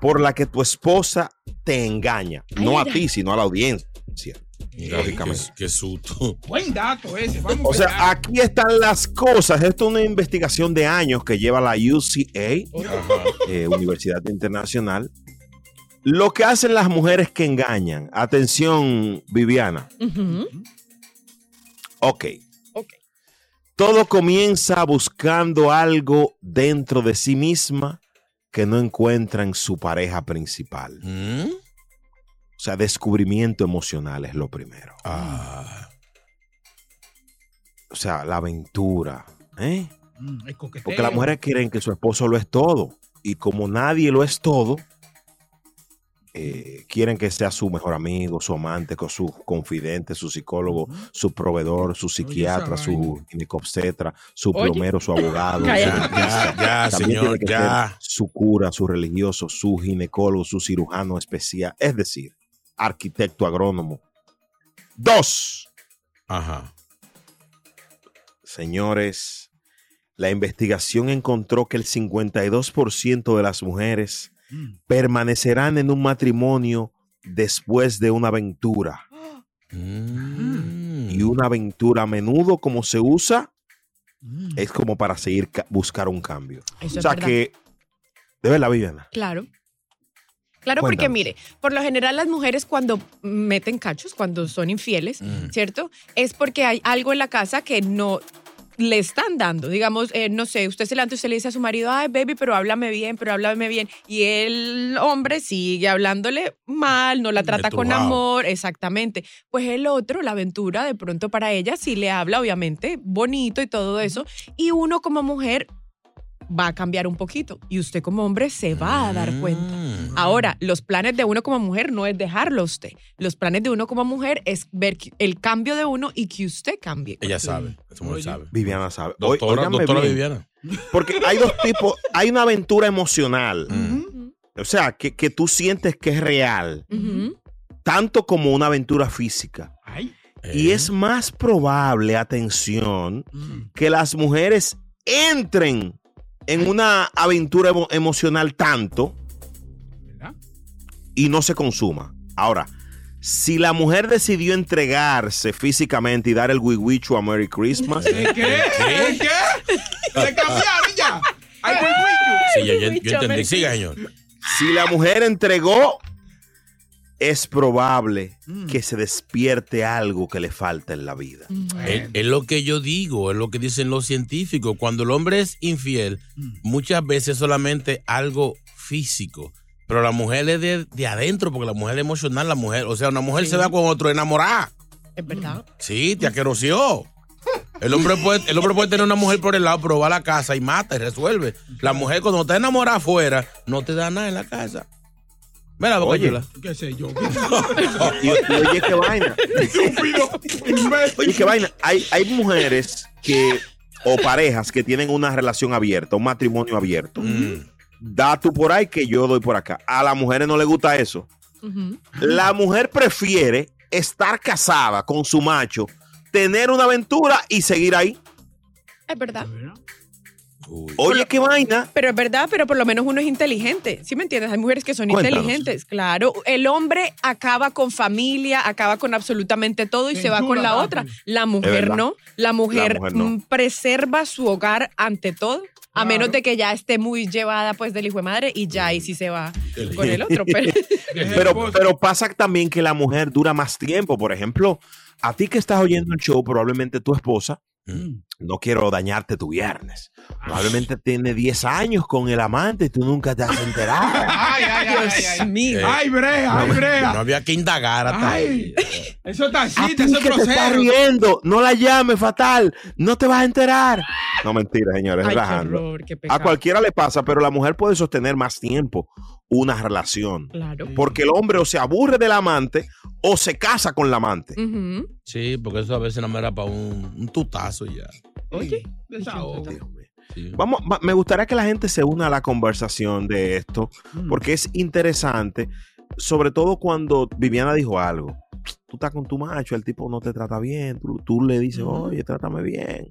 por las que tu esposa te engaña. no a ti, sino a la audiencia. Lógicamente. Qué, qué susto. Buen dato ese. Vamos O a sea, aquí están las cosas. Esto es una investigación de años que lleva la UCA, eh, Universidad Internacional. Lo que hacen las mujeres que engañan. Atención, Viviana. Ok. Todo comienza buscando algo dentro de sí misma que no encuentra en su pareja principal. ¿Mm? O sea, descubrimiento emocional es lo primero. Ah. O sea, la aventura. ¿eh? Mm. Porque las mujeres quieren que su esposo lo es todo. Y como nadie lo es todo, eh, quieren que sea su mejor amigo, su amante, con su confidente, su psicólogo, su proveedor, su psiquiatra, su ginecobstetra, su Oye. plomero, su abogado. Ya, ya, señor, ya. Su cura, su religioso, su ginecólogo, su cirujano especial. Es decir, arquitecto agrónomo. Dos. Ajá. Señores, la investigación encontró que el 52% de las mujeres permanecerán en un matrimonio después de una aventura. Mm. Y una aventura a menudo, como se usa, es como para seguir ca- buscar un cambio. Eso o es sea que, de verdad, Viviana. Claro. Claro, porque mire, por lo general las mujeres cuando meten cachos, cuando son infieles, Mm. ¿cierto? Es porque hay algo en la casa que no le están dando. Digamos, eh, no sé, usted se levanta y usted le dice a su marido, ay, baby, pero háblame bien, pero háblame bien. Y el hombre sigue hablándole mal, no la trata con amor, exactamente. Pues el otro, la aventura, de pronto para ella sí le habla, obviamente, bonito y todo eso. Y uno como mujer va a cambiar un poquito. Y usted como hombre se va a dar cuenta. Mm. Ahora, los planes de uno como mujer no es dejarlo a usted. Los planes de uno como mujer es ver que- el cambio de uno y que usted cambie. Ella sabe. Esa mujer sabe. Viviana sabe. Doctora, doctora bien, Viviana. Porque hay dos tipos. Hay una aventura emocional. Mm. O sea, que, que tú sientes que es real. Tanto como una aventura física. Ay, Y Eh. es más probable, atención, mm, que las mujeres entren en una aventura emo- emocional tanto ¿verdad? y no se consuma. Ahora, si la mujer decidió entregarse físicamente y dar el wiwichu a Merry Christmas, ¿De qué? ¿De qué? ¿Le cambiaron ya? Güey, güey. Sí, ya, ya- yo entendí. Siga, señor. si la mujer entregó, es probable Mm. que se despierte algo que le falta en la vida. Es, es lo que yo digo, es lo que dicen los científicos. Cuando el hombre es infiel, Mm. muchas veces es solamente algo físico. Pero la mujer es de, de adentro, porque la mujer es emocional, la mujer, o sea, una mujer se va con otro enamorada. Es verdad. Sí, te aqueroció. El hombre, puede, el hombre puede tener una mujer por el lado, pero va a la casa y mata y resuelve. La mujer cuando está enamorada afuera, no te da nada en la casa. Mira, Boca Oye. Chula. ¿Qué sé yo? Y, y oye, qué vaina. Oye, qué vaina. Hay, hay mujeres que, o parejas que tienen una relación abierta, un matrimonio abierto. Mm. da tú por ahí que yo doy por acá. A las mujeres no les gusta eso. La mujer prefiere estar casada con su macho, tener una aventura y seguir ahí. Es verdad. Oye, qué vaina. Pero es verdad, pero por lo menos uno es inteligente. ¿Sí me entiendes? Hay mujeres que son Cuéntanos. inteligentes. Claro. El hombre acaba con familia, acaba con absolutamente todo y se va con la otra. La mujer no. La mujer, mujer no. mm, preserva su hogar ante todo. A menos de que ya esté muy llevada pues del hijo de madre y ya ahí sí se va con el otro. Pero, Pero, pero pasa también que la mujer dura más tiempo. Por ejemplo, a ti que estás oyendo el show, probablemente tu esposa, no quiero dañarte tu viernes, probablemente tiene 10 años con el amante y tú nunca te has enterado. Ay, ay, ay, ay, ay. mío. Ay, brea, ay, No brea. había que indagar hasta ahí. Ay, eso está A así, ti eso es que te estás grosero. riendo, no la llames fatal, no te vas a enterar. No, mentira, señores, Ay, qué relajando. horror, qué A cualquiera le pasa, pero la mujer puede sostener más tiempo una relación. Claro. Porque el hombre o se aburre del amante o se casa con la amante. Sí, porque eso a veces no me era para un, un tutazo y ya. Oye, Desahogo. Sí. Vamos, va- me gustaría que la gente se una a la conversación de esto, Mm. porque es interesante, sobre todo cuando Viviana dijo algo. Tú estás con tu macho, el tipo no te trata bien, tú, tú le dices, oye, trátame bien.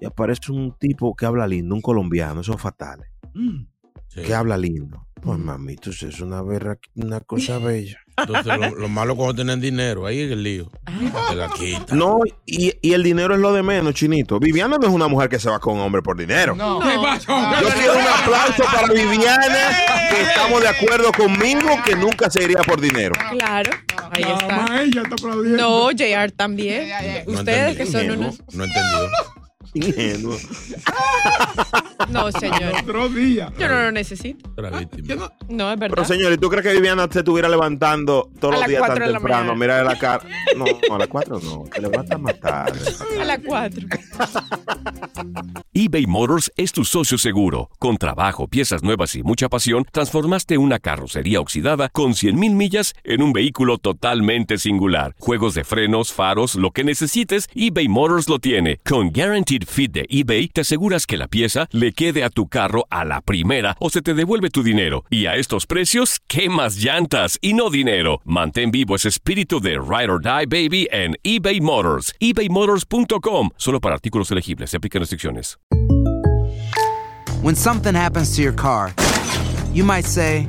Y aparece un tipo que habla lindo, un colombiano, eso es fatal. Mm. Sí. Que habla lindo. Pues mamito, eso es una, berra- una cosa bella. Entonces, lo, lo malo cuando tienen dinero, ahí es el lío. Te la quita. No, y, y el dinero es lo de menos, chinito. Viviana no es una mujer que se va con un hombre por dinero. No. ¿Qué pasó? Yo quiero un aplauso para Viviana, que estamos de acuerdo conmigo, que nunca se iría por dinero. claro. Ahí está. más ella está aplaudiendo. No, JR también. No Ustedes que son unos. No entendió. Ingenuo. No, señor. Otro día. Yo no lo necesito. No, es verdad. Pero señor, ¿y tú crees que Viviana se estuviera levantando todos A los días tan temprano? mañana. Mira de la cara. No, no, a las cuatro no. Se levanta más tarde. A las cuatro. eBay Motors es tu socio seguro. Con trabajo, piezas nuevas y mucha pasión, transformaste una carrocería oxidada con 100.000 millas en un vehículo totalmente singular. Juegos de frenos, faros, lo que necesites, eBay Motors lo tiene. Con Guaranteed Fit de eBay, te aseguras que la pieza le quede a tu carro a la primera o se te devuelve tu dinero. Y a estos precios, ¿qué más llantas y no dinero? Mantén vivo ese espíritu de Ride or Die Baby en eBay Motors. ebaymotors.com. Solo para artículos elegibles. Se aplican restricciones. When something happens to your car, you might say,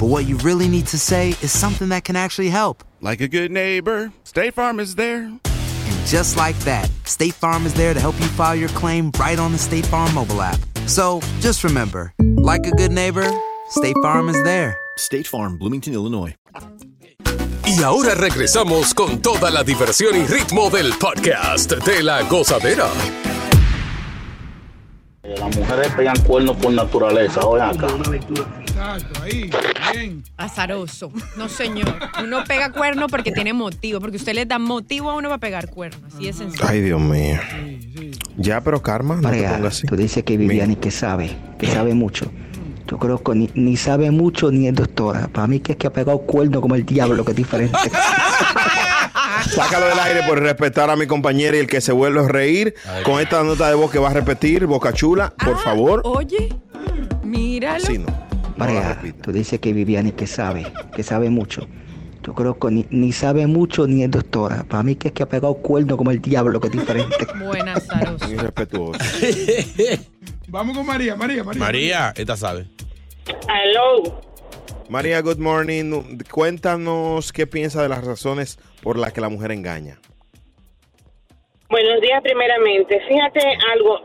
but what you really need to say is something that can actually help. Like a good neighbor, State Farm is there. And just like that, State Farm is there to help you file your claim right on the State Farm mobile app. So just remember, like a good neighbor, State Farm is there. State Farm, Bloomington, Illinois. Y ahora regresamos con toda la diversión y ritmo del podcast de la gozadera. Las mujeres pegan cuernos por naturaleza, oye acá. Exacto, ahí. Bien. Azaroso. No, señor. Uno pega cuerno porque tiene motivo, porque usted le da motivo a uno para pegar cuerno. Así es sencillo. Ay, Dios mío. Ya, pero Karma, no te pongas así. tú dices que Viviani que sabe, que sabe mucho. Yo creo que ni, ni sabe mucho ni es doctora. Para mí que es que ha pegado cuerno como el diablo, que es diferente. Sácalo del aire por respetar a mi compañera y el que se vuelve a reír con esta nota de voz que va a repetir, Boca Chula, por favor. Oye, míralo. Sí, no. María, tú dices que Viviani que sabe, que sabe mucho. Yo creo que ni, ni sabe mucho ni es doctora. Para mí que es que ha pegado cuerno como el diablo, que es diferente. Buena, azaroso. Muy respetuoso. Vamos con María, María, María. María, esta sabe. Hello. María, good morning. Cuéntanos qué piensa de las razones por las que la mujer engaña. Buenos días, primeramente. Fíjate algo.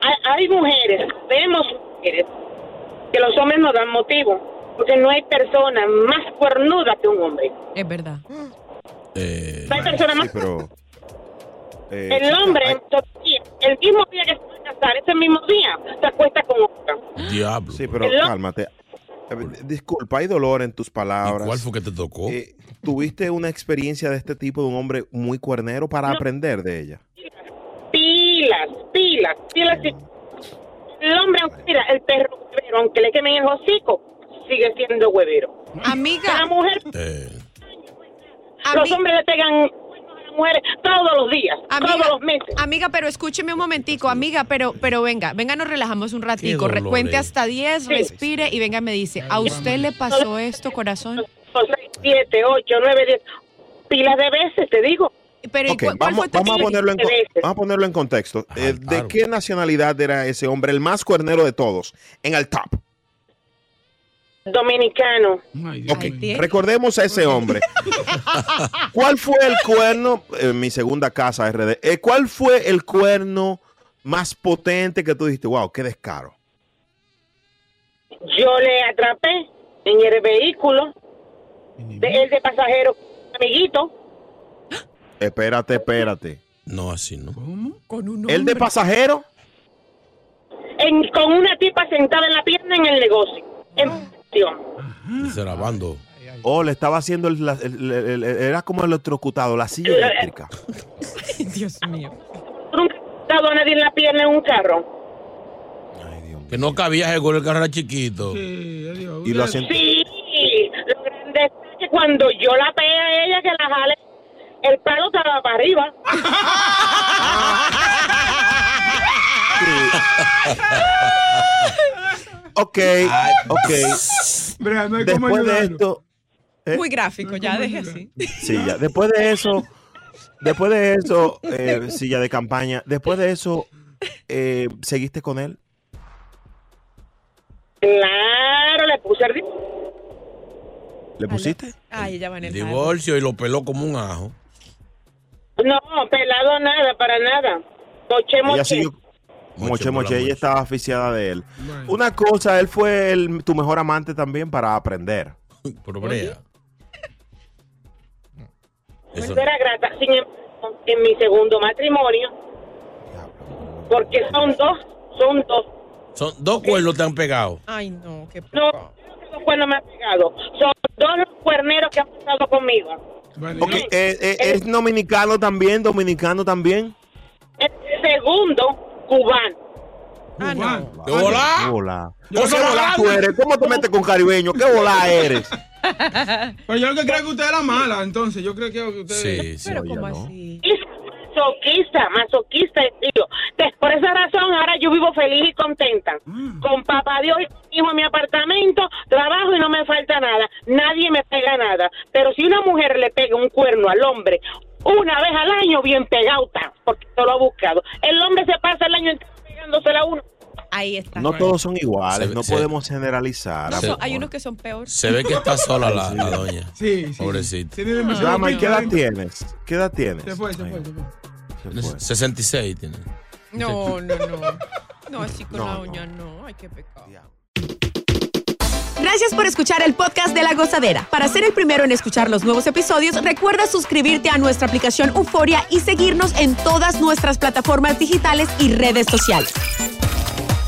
Hay, hay mujeres, vemos mujeres, que los hombres no dan motivo, porque no hay persona más cuernuda que un hombre. Es verdad. No hay persona más. Pero. eh, el hombre, el mismo día que se va a casar, ese mismo día, se acuesta con otra. Diablo. Sí, pero El- cálmate. Eh, Disculpa, hay dolor en tus palabras. ¿Cuál fue que te tocó? Eh, ¿Tuviste una experiencia de este tipo de un hombre muy cuernero para aprender de ella? Pilas, pilas, pilas. El hombre, aunque- mira, el perro huevero, aunque le quemen el hocico, sigue siendo huevero. Amiga. La mujer, Eh, Los hombres le pegan cuernos a las mujeres todos los días, todos los meses. Amiga, pero escúcheme un momentico, amiga, pero, pero venga, venga, nos relajamos un ratico. dolor, Cuente eh. hasta 10, respire y venga, me dice, ¿a usted le pasó esto, corazón? Seis, siete, ocho, nueve, diez, pilas de veces, te digo. Pero Ok, vamos, vamos a ponerlo en, vamos a ponerlo en contexto. Eh, ¿De qué nacionalidad era ese hombre, el más cuernero de todos, en el top? Dominicano. Ok, recordemos a ese hombre. ¿Cuál fue el cuerno, en mi segunda casa RD, eh, cuál fue el cuerno más potente que tú dijiste, wow, qué descaro? Yo le atrapé en el vehículo, de él de pasajero, amiguito. Espérate, espérate. No, así no. Con un ¿El de pasajero? en- con una tipa sentada en la pierna en el negocio. En acción. Dice la bando. Oh, le estaba haciendo, el- la- el- el- el- era como electrocutado, la silla eléctrica. Dios mío. Nunca he dado a nadie en la pierna en un carro. Que no cabía gol, el carro era chiquito. Y lo hacen. Sí, que cuando yo la pegué a ella que la jale, el palo estaba para arriba. Ok, ok. Después de esto, ¿eh? Muy gráfico, ya deje así. Sí, ya. Después de eso, después de eso, eh, silla de campaña, después de eso, eh, ¿seguiste con él? Claro, le puse el... ¿Le pusiste? Ay, ella va en el Divorcio y lo peló como un ajo. No, pelado nada, para nada. Moche, Ella moche. siguió. Moche, moche, ella estaba aficiada de él. Una cosa, él fue el- tu mejor amante también para aprender. Por brea. Eso era grata. Sin embargo, en mi segundo matrimonio, porque son dos, son dos. Son dos cuernos te han pegado. Ay, no, qué No, los cuernos me han pegado. Son dos los cuerneros que han pasado conmigo. Eh, eh, ¿Es dominicano también? ¿Dominicano también? El segundo, cubano. Ah, no. ¿Qué volá? Hola. Yo ¿Qué soy volá grande. tú eres? ¿Cómo te metes con caribeño? ¿Qué volá eres? Pues yo lo que creo que usted era mala, entonces. Yo creo que usted. Sí, sí, Pero ¿cómo no. así? Masoquista, masoquista, tío. Por esa razón, ahora yo vivo feliz y contenta. Con papá Dios y con mi hijo en mi apartamento, trabajo y no me falta nada. Nadie me pega nada. Pero si una mujer le pega un cuerno al hombre una vez al año, bien pegado está, porque yo lo ha buscado. El hombre se pasa el año entero pegándosela a uno. Ahí está. No todos son iguales, Se- no se- podemos generalizar. No, Se- son- hay unos que son peores. Se ve que está sola la, la doña. Sí, sí. Pobrecita. Dama, ¿y qué edad tienes? ¿Qué edad tienes? Se fue, se fue, se fue. Se fue. 66 tiene. No, no, no. No, así con No, la no. uña, no. Ay, qué pecado. Gracias por escuchar el podcast de La Gozadera. Para ser el primero en escuchar los nuevos episodios, recuerda suscribirte a nuestra aplicación Euforia y seguirnos en todas nuestras plataformas digitales y redes sociales.